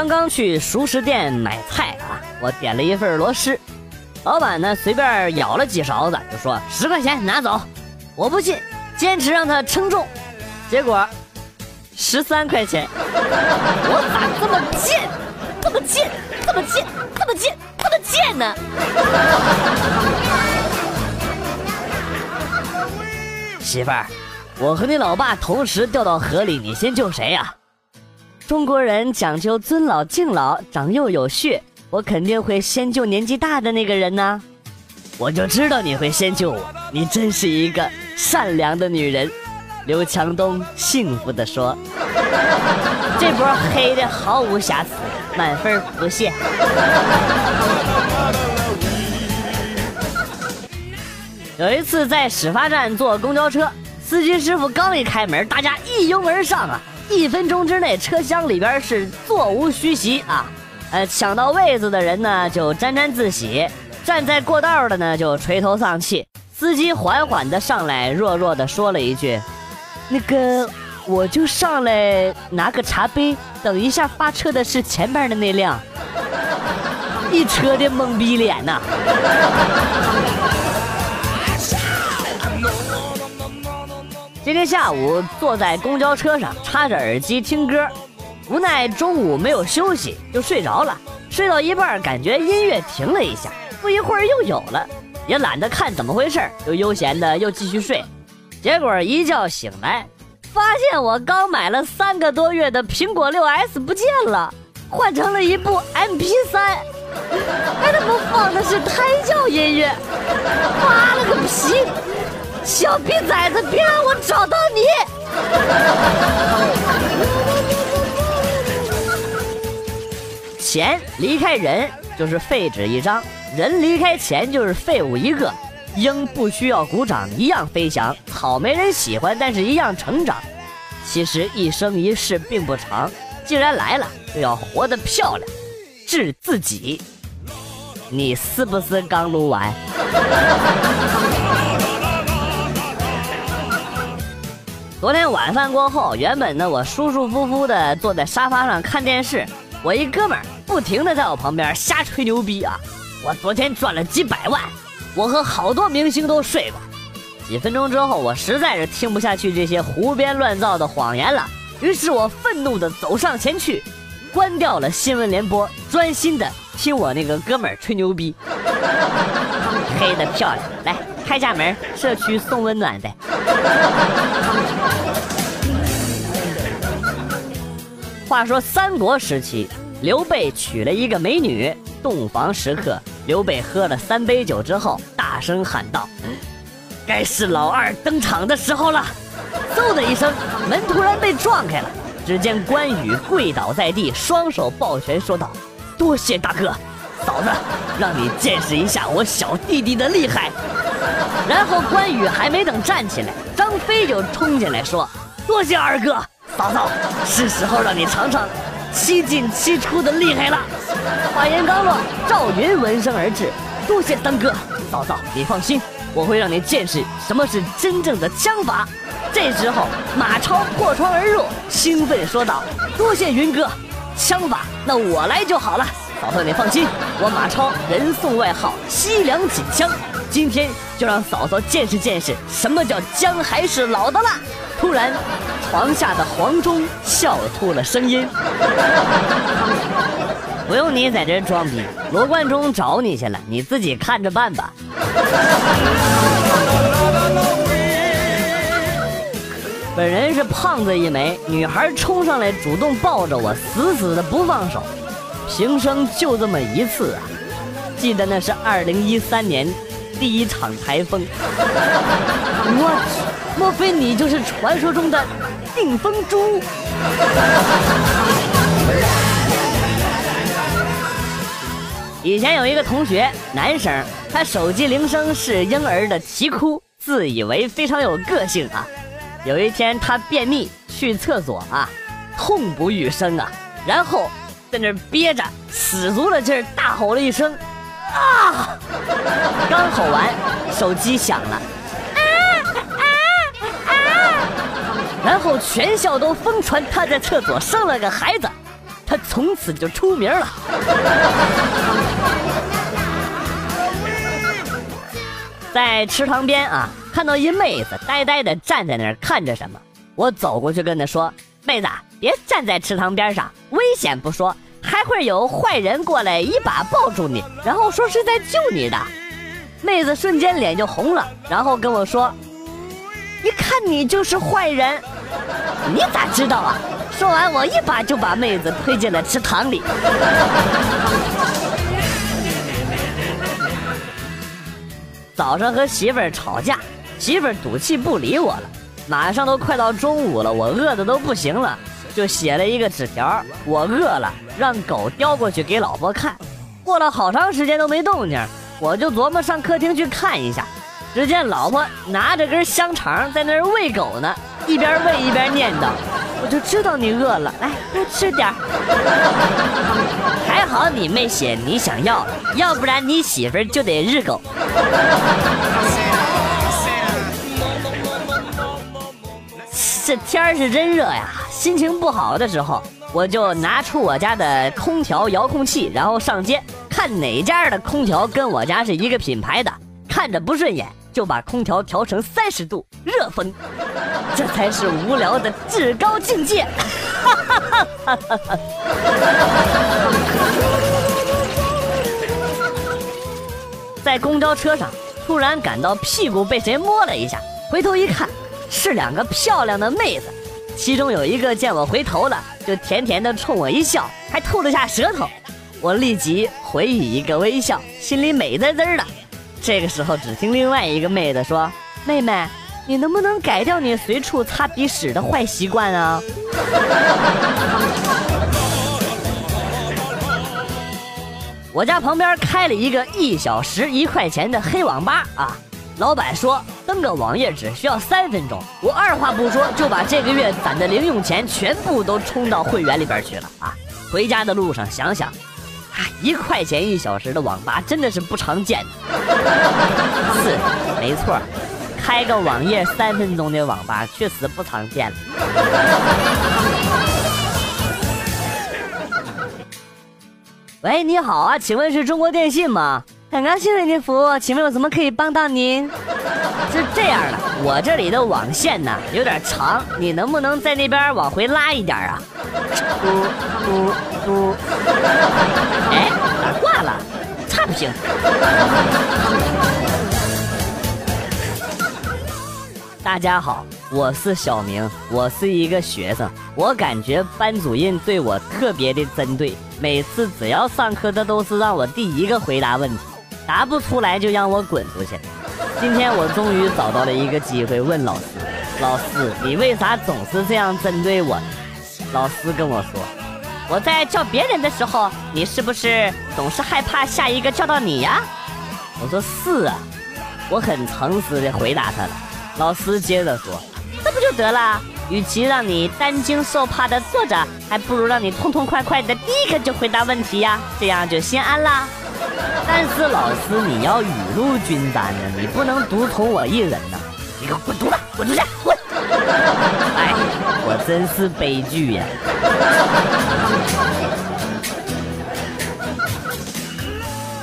刚刚去熟食店买菜啊，我点了一份螺蛳，老板呢随便舀了几勺子，就说十块钱拿走。我不信，坚持让他称重，结果十三块钱。我咋这么贱，这么贱，这么贱，这么贱，这么贱呢？媳妇儿，我和你老爸同时掉到河里，你先救谁呀？中国人讲究尊老敬老，长幼有序，我肯定会先救年纪大的那个人呢。我就知道你会先救我，你真是一个善良的女人。刘强东幸福地说：“这波黑的毫无瑕疵，满分不谢。”有一次在始发站坐公交车，司机师傅刚一开门，大家一拥而上啊！一分钟之内，车厢里边是座无虚席啊！呃，抢到位子的人呢就沾沾自喜，站在过道的呢就垂头丧气。司机缓缓的上来，弱弱的说了一句：“那个，我就上来拿个茶杯，等一下发车的是前边的那辆。”一车的懵逼脸呐！今天下午坐在公交车上，插着耳机听歌，无奈中午没有休息，就睡着了。睡到一半，感觉音乐停了一下，不一会儿又有了，也懒得看怎么回事，就悠闲的又继续睡。结果一觉醒来，发现我刚买了三个多月的苹果六 S 不见了，换成了一部 MP3，还他妈放的是胎教音乐，妈了个皮！小逼崽子，别让我找到你！钱离开人就是废纸一张，人离开钱就是废物一个。鹰不需要鼓掌，一样飞翔；草没人喜欢，但是一样成长。其实一生一世并不长，既然来了，就要活得漂亮，治自己。你是不是刚撸完？昨天晚饭过后，原本呢我舒舒服服的坐在沙发上看电视，我一哥们儿不停的在我旁边瞎吹牛逼啊！我昨天赚了几百万，我和好多明星都睡过。几分钟之后，我实在是听不下去这些胡编乱造的谎言了，于是我愤怒的走上前去，关掉了新闻联播，专心的听我那个哥们儿吹牛逼。黑的漂亮，来开下门，社区送温暖的。话说三国时期，刘备娶了一个美女，洞房时刻，刘备喝了三杯酒之后，大声喊道：“该是老二登场的时候了！”嗖的一声，门突然被撞开了，只见关羽跪倒在地，双手抱拳说道：“多谢大哥，嫂子，让你见识一下我小弟弟的厉害。”然后关羽还没等站起来，张飞就冲进来说：“多谢二哥。”嫂嫂，是时候让你尝尝七进七出的厉害了。话音刚落，赵云闻声而至，多谢三哥。嫂嫂，你放心，我会让你见识什么是真正的枪法。这时候，马超破窗而入，兴奋说道：“多谢云哥，枪法那我来就好了。嫂嫂你放心，我马超人送外号西凉锦枪，今天就让嫂嫂见识见识什么叫姜还是老的辣。”突然，床下的黄忠笑出了声音。不用你在这装逼，罗贯中找你去了，你自己看着办吧。本人是胖子一枚，女孩冲上来主动抱着我，死死的不放手。平生就这么一次啊！记得那是二零一三年第一场台风。我。莫非你就是传说中的定风珠？以前有一个同学，男生，他手机铃声是婴儿的啼哭，自以为非常有个性啊。有一天他便秘去厕所啊，痛不欲生啊，然后在那憋着，使足了劲儿，大吼了一声啊！刚吼完，手机响了。啊啊啊然后全校都疯传他在厕所生了个孩子，他从此就出名了。在池塘边啊，看到一妹子呆呆的站在那儿看着什么，我走过去跟她说：“妹子，别站在池塘边上，危险不说，还会有坏人过来一把抱住你，然后说是在救你的。”妹子瞬间脸就红了，然后跟我说：“一看你就是坏人，你咋知道啊？”说完，我一把就把妹子推进了池塘里。早上和媳妇儿吵架，媳妇儿赌气不理我了。马上都快到中午了，我饿的都不行了，就写了一个纸条：“我饿了，让狗叼过去给老婆看。”过了好长时间都没动静。我就琢磨上客厅去看一下，只见老婆拿着根香肠在那儿喂狗呢，一边喂一边念叨：“我就知道你饿了，来多吃点还好你没写你想要，要不然你媳妇就得日狗。这天儿是真热呀，心情不好的时候，我就拿出我家的空调遥控器，然后上街。看哪家的空调跟我家是一个品牌的，看着不顺眼就把空调调成三十度热风，这才是无聊的至高境界。在公交车上，突然感到屁股被谁摸了一下，回头一看，是两个漂亮的妹子，其中有一个见我回头了，就甜甜的冲我一笑，还吐了下舌头。我立即回以一个微笑，心里美滋滋的。这个时候，只听另外一个妹子说：“妹妹，你能不能改掉你随处擦鼻屎的坏习惯啊？” 我家旁边开了一个一小时一块钱的黑网吧啊，老板说登个网页只需要三分钟，我二话不说就把这个月攒的零用钱全部都充到会员里边去了啊。回家的路上想想。一块钱一小时的网吧真的是不常见的，是没错，开个网页三分钟的网吧确实不常见了。喂，你好啊，请问是中国电信吗？很高兴为您服务，请问有什么可以帮到您？是这样的，我这里的网线呢有点长，你能不能在那边往回拉一点啊？嘟嘟嘟！哎，咋挂了？差不行。大家好，我是小明，我是一个学生。我感觉班主任对我特别的针对，每次只要上课，他都是让我第一个回答问题，答不出来就让我滚出去。今天我终于找到了一个机会问老师：“老师，你为啥总是这样针对我？”老师跟我说：“我在叫别人的时候，你是不是总是害怕下一个叫到你呀？”我说：“是啊。”我很诚实的回答他了。老师接着说：“这不就得了？与其让你担惊受怕的坐着，还不如让你痛痛快快的第一个就回答问题呀，这样就心安啦。”但是老师，你要雨露均沾呢，你不能独宠我一人呐！你给我滚犊子，滚出去，滚！哎，我真是悲剧呀！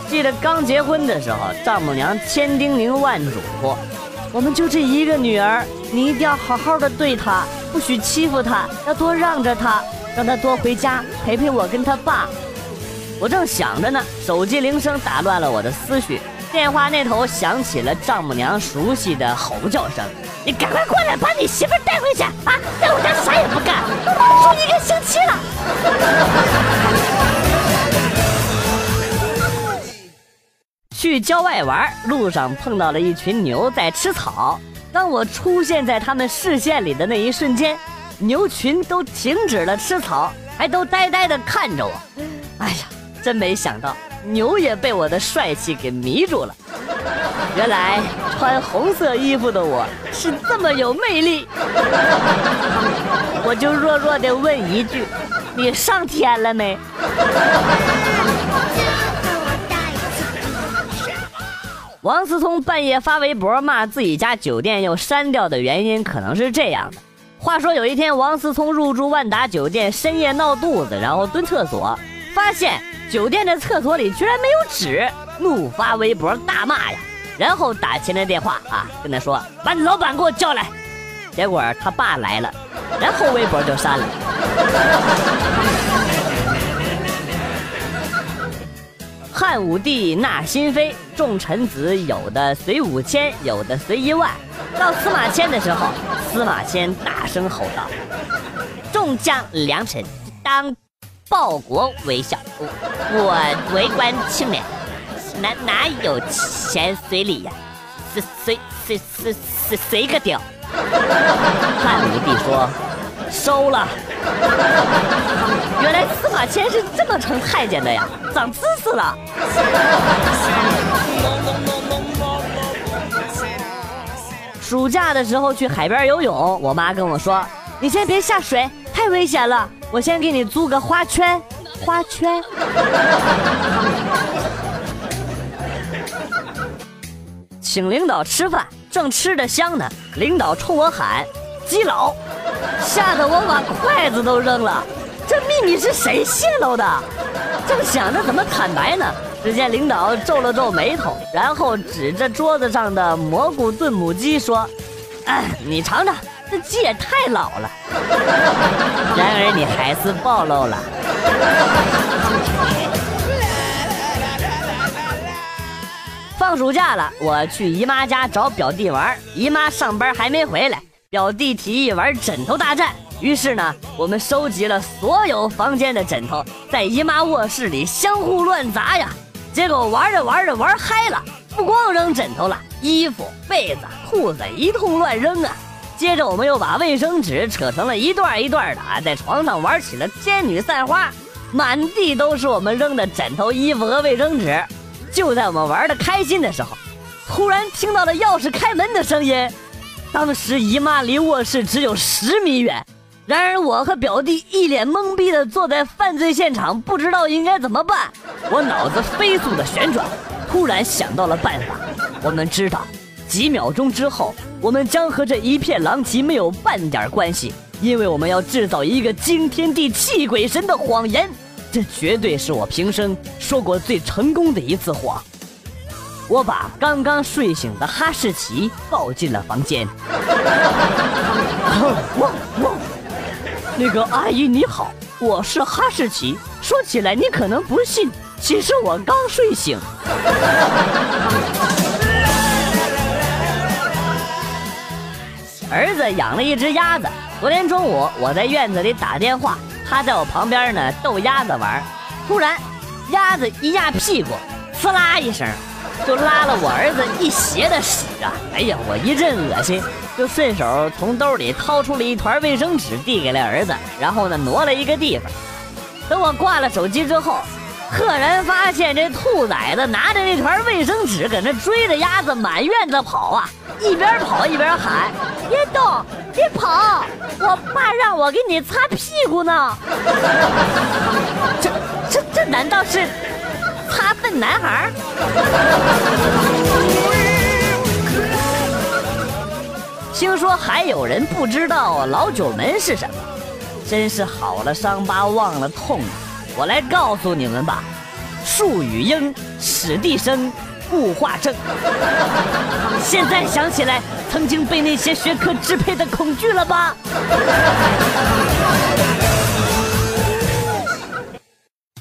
记得刚结婚的时候，丈母娘千叮咛万嘱咐，我们就这一个女儿，你一定要好好的对她，不许欺负她，要多让着她，让她多回家陪陪我跟她爸。我正想着呢，手机铃声打乱了我的思绪。电话那头响起了丈母娘熟悉的吼叫声：“你赶快过来，把你媳妇带回去啊！在我家啥也不干，都忙出一个星期了。”去郊外玩，路上碰到了一群牛在吃草。当我出现在他们视线里的那一瞬间，牛群都停止了吃草，还都呆呆的看着我。哎呀！真没想到，牛也被我的帅气给迷住了。原来穿红色衣服的我是这么有魅力。我就弱弱的问一句：“你上天了没？”王思聪半夜发微博骂自己家酒店要删掉的原因，可能是这样的：话说有一天，王思聪入住万达酒店，深夜闹肚子，然后蹲厕所，发现酒店的厕所里居然没有纸，怒发微博大骂呀，然后打前台电话啊，跟他说把你老板给我叫来，结果他爸来了，然后微博就删了。汉武帝纳新妃，众臣子有的随五千，有的随一万。到司马迁的时候，司马迁大声吼道：“众将良臣，当报国为孝。我为官清廉，哪哪有钱随礼呀？随随随随随随个屌！”汉武帝说：“收了。”原来司马迁是这么成太监的呀，长知识了。暑假的时候去海边游泳，我妈跟我说：“你先别下水，太危险了。我先给你租个花圈，花圈。”请领导吃饭，正吃着香呢，领导冲我喊：“基佬！”吓得我把筷子都扔了。这秘密是谁泄露的？正想着怎么坦白呢，只见领导皱了皱眉头，然后指着桌子上的蘑菇炖母鸡说：“哎，你尝尝，这鸡也太老了。”然而你还是暴露了。放暑假了，我去姨妈家找表弟玩，姨妈上班还没回来。表弟提议玩枕头大战，于是呢，我们收集了所有房间的枕头，在姨妈卧室里相互乱砸呀。结果玩着玩着玩嗨了，不光扔枕头了，衣服、被子、裤子一通乱扔啊。接着我们又把卫生纸扯成了一段一段的啊，在床上玩起了仙女散花，满地都是我们扔的枕头、衣服和卫生纸。就在我们玩的开心的时候，突然听到了钥匙开门的声音。当时姨妈离卧室只有十米远，然而我和表弟一脸懵逼的坐在犯罪现场，不知道应该怎么办。我脑子飞速的旋转，突然想到了办法。我们知道，几秒钟之后，我们将和这一片狼藉没有半点关系，因为我们要制造一个惊天地泣鬼神的谎言。这绝对是我平生说过最成功的一次谎。我把刚刚睡醒的哈士奇抱进了房间。汪汪！那个阿姨你好，我是哈士奇。说起来你可能不信，其实我刚睡醒。儿子养了一只鸭子，昨天中午我在院子里打电话，他在我旁边呢逗鸭子玩，突然鸭子一压屁股，呲啦一声。就拉了我儿子一鞋的屎啊！哎呀，我一阵恶心，就顺手从兜里掏出了一团卫生纸递给了儿子，然后呢挪了一个地方。等我挂了手机之后，赫然发现这兔崽子拿着那团卫生纸搁那追着鸭子满院子跑啊，一边跑一边喊：“别动，别跑，我爸让我给你擦屁股呢。”这这这难道是？擦粪男孩听说还有人不知道老九门是什么，真是好了伤疤忘了痛啊！我来告诉你们吧，树语英，史地生，物化症。现在想起来，曾经被那些学科支配的恐惧了吧？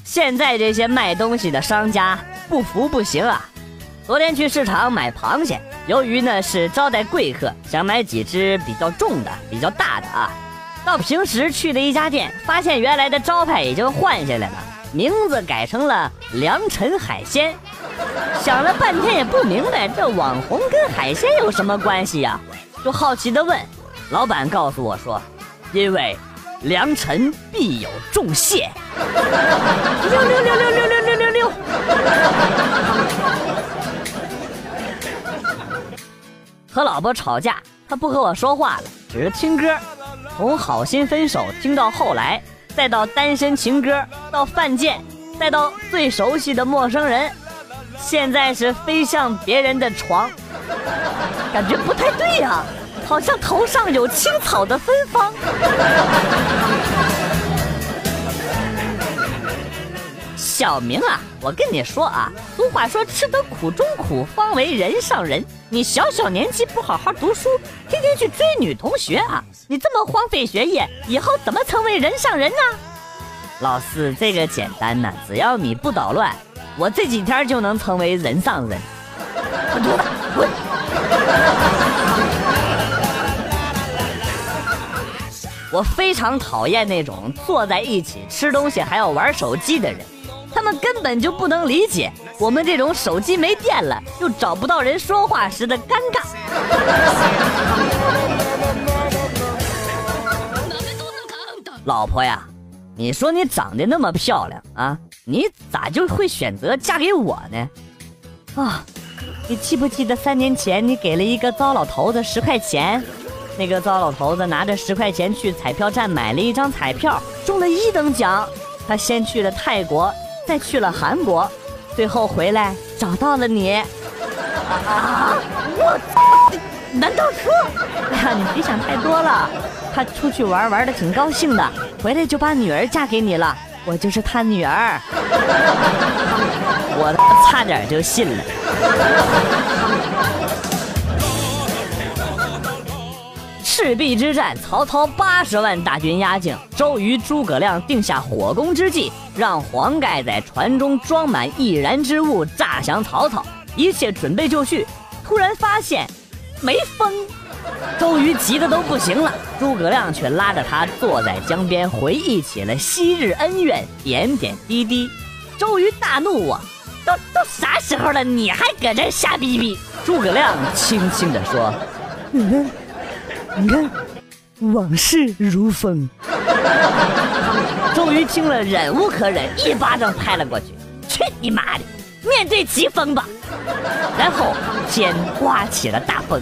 现在这些卖东西的商家不服不行啊！昨天去市场买螃蟹，由于呢是招待贵客，想买几只比较重的、比较大的啊。到平时去的一家店，发现原来的招牌已经换下来了，名字改成了良辰海鲜。想了半天也不明白，这网红跟海鲜有什么关系呀？就好奇的问，老板告诉我说，因为。良辰必有重谢，六六六六六六六六六。和老婆吵架，他不和我说话了，只是听歌，从好心分手听到后来，再到单身情歌，到犯贱，再到最熟悉的陌生人，现在是飞向别人的床，感觉不太对呀。好像头上有青草的芬芳。小明啊，我跟你说啊，俗话说吃得苦中苦，方为人上人。你小小年纪不好好读书，天天去追女同学啊，你这么荒废学业，以后怎么成为人上人呢？老四，这个简单呐，只要你不捣乱，我这几天就能成为人上人。滚犊子，滚！我非常讨厌那种坐在一起吃东西还要玩手机的人。他根本就不能理解我们这种手机没电了又找不到人说话时的尴尬。老婆呀，你说你长得那么漂亮啊，你咋就会选择嫁给我呢？啊，你记不记得三年前你给了一个糟老头子十块钱？那个糟老头子拿着十块钱去彩票站买了一张彩票，中了一等奖。他先去了泰国。再去了韩国，最后回来找到了你。啊！我操！难道说……哎呀，你别想太多了。他出去玩玩的挺高兴的，回来就把女儿嫁给你了。我就是他女儿。我差点就信了。赤壁之战，曹操八十万大军压境，周瑜、诸葛亮定下火攻之计，让黄盖在船中装满易燃之物，诈降曹操。一切准备就绪，突然发现没风，周瑜急得都不行了，诸葛亮却拉着他坐在江边，回忆起了昔日恩怨，点点滴滴。周瑜大怒啊，都都啥时候了，你还搁这瞎逼逼？诸葛亮轻轻地说：“嗯。”你看，往事如风。终于听了，忍无可忍，一巴掌拍了过去。去你妈的！面对疾风吧。然后天刮起了大风。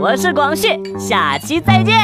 我是广旭，下期再见。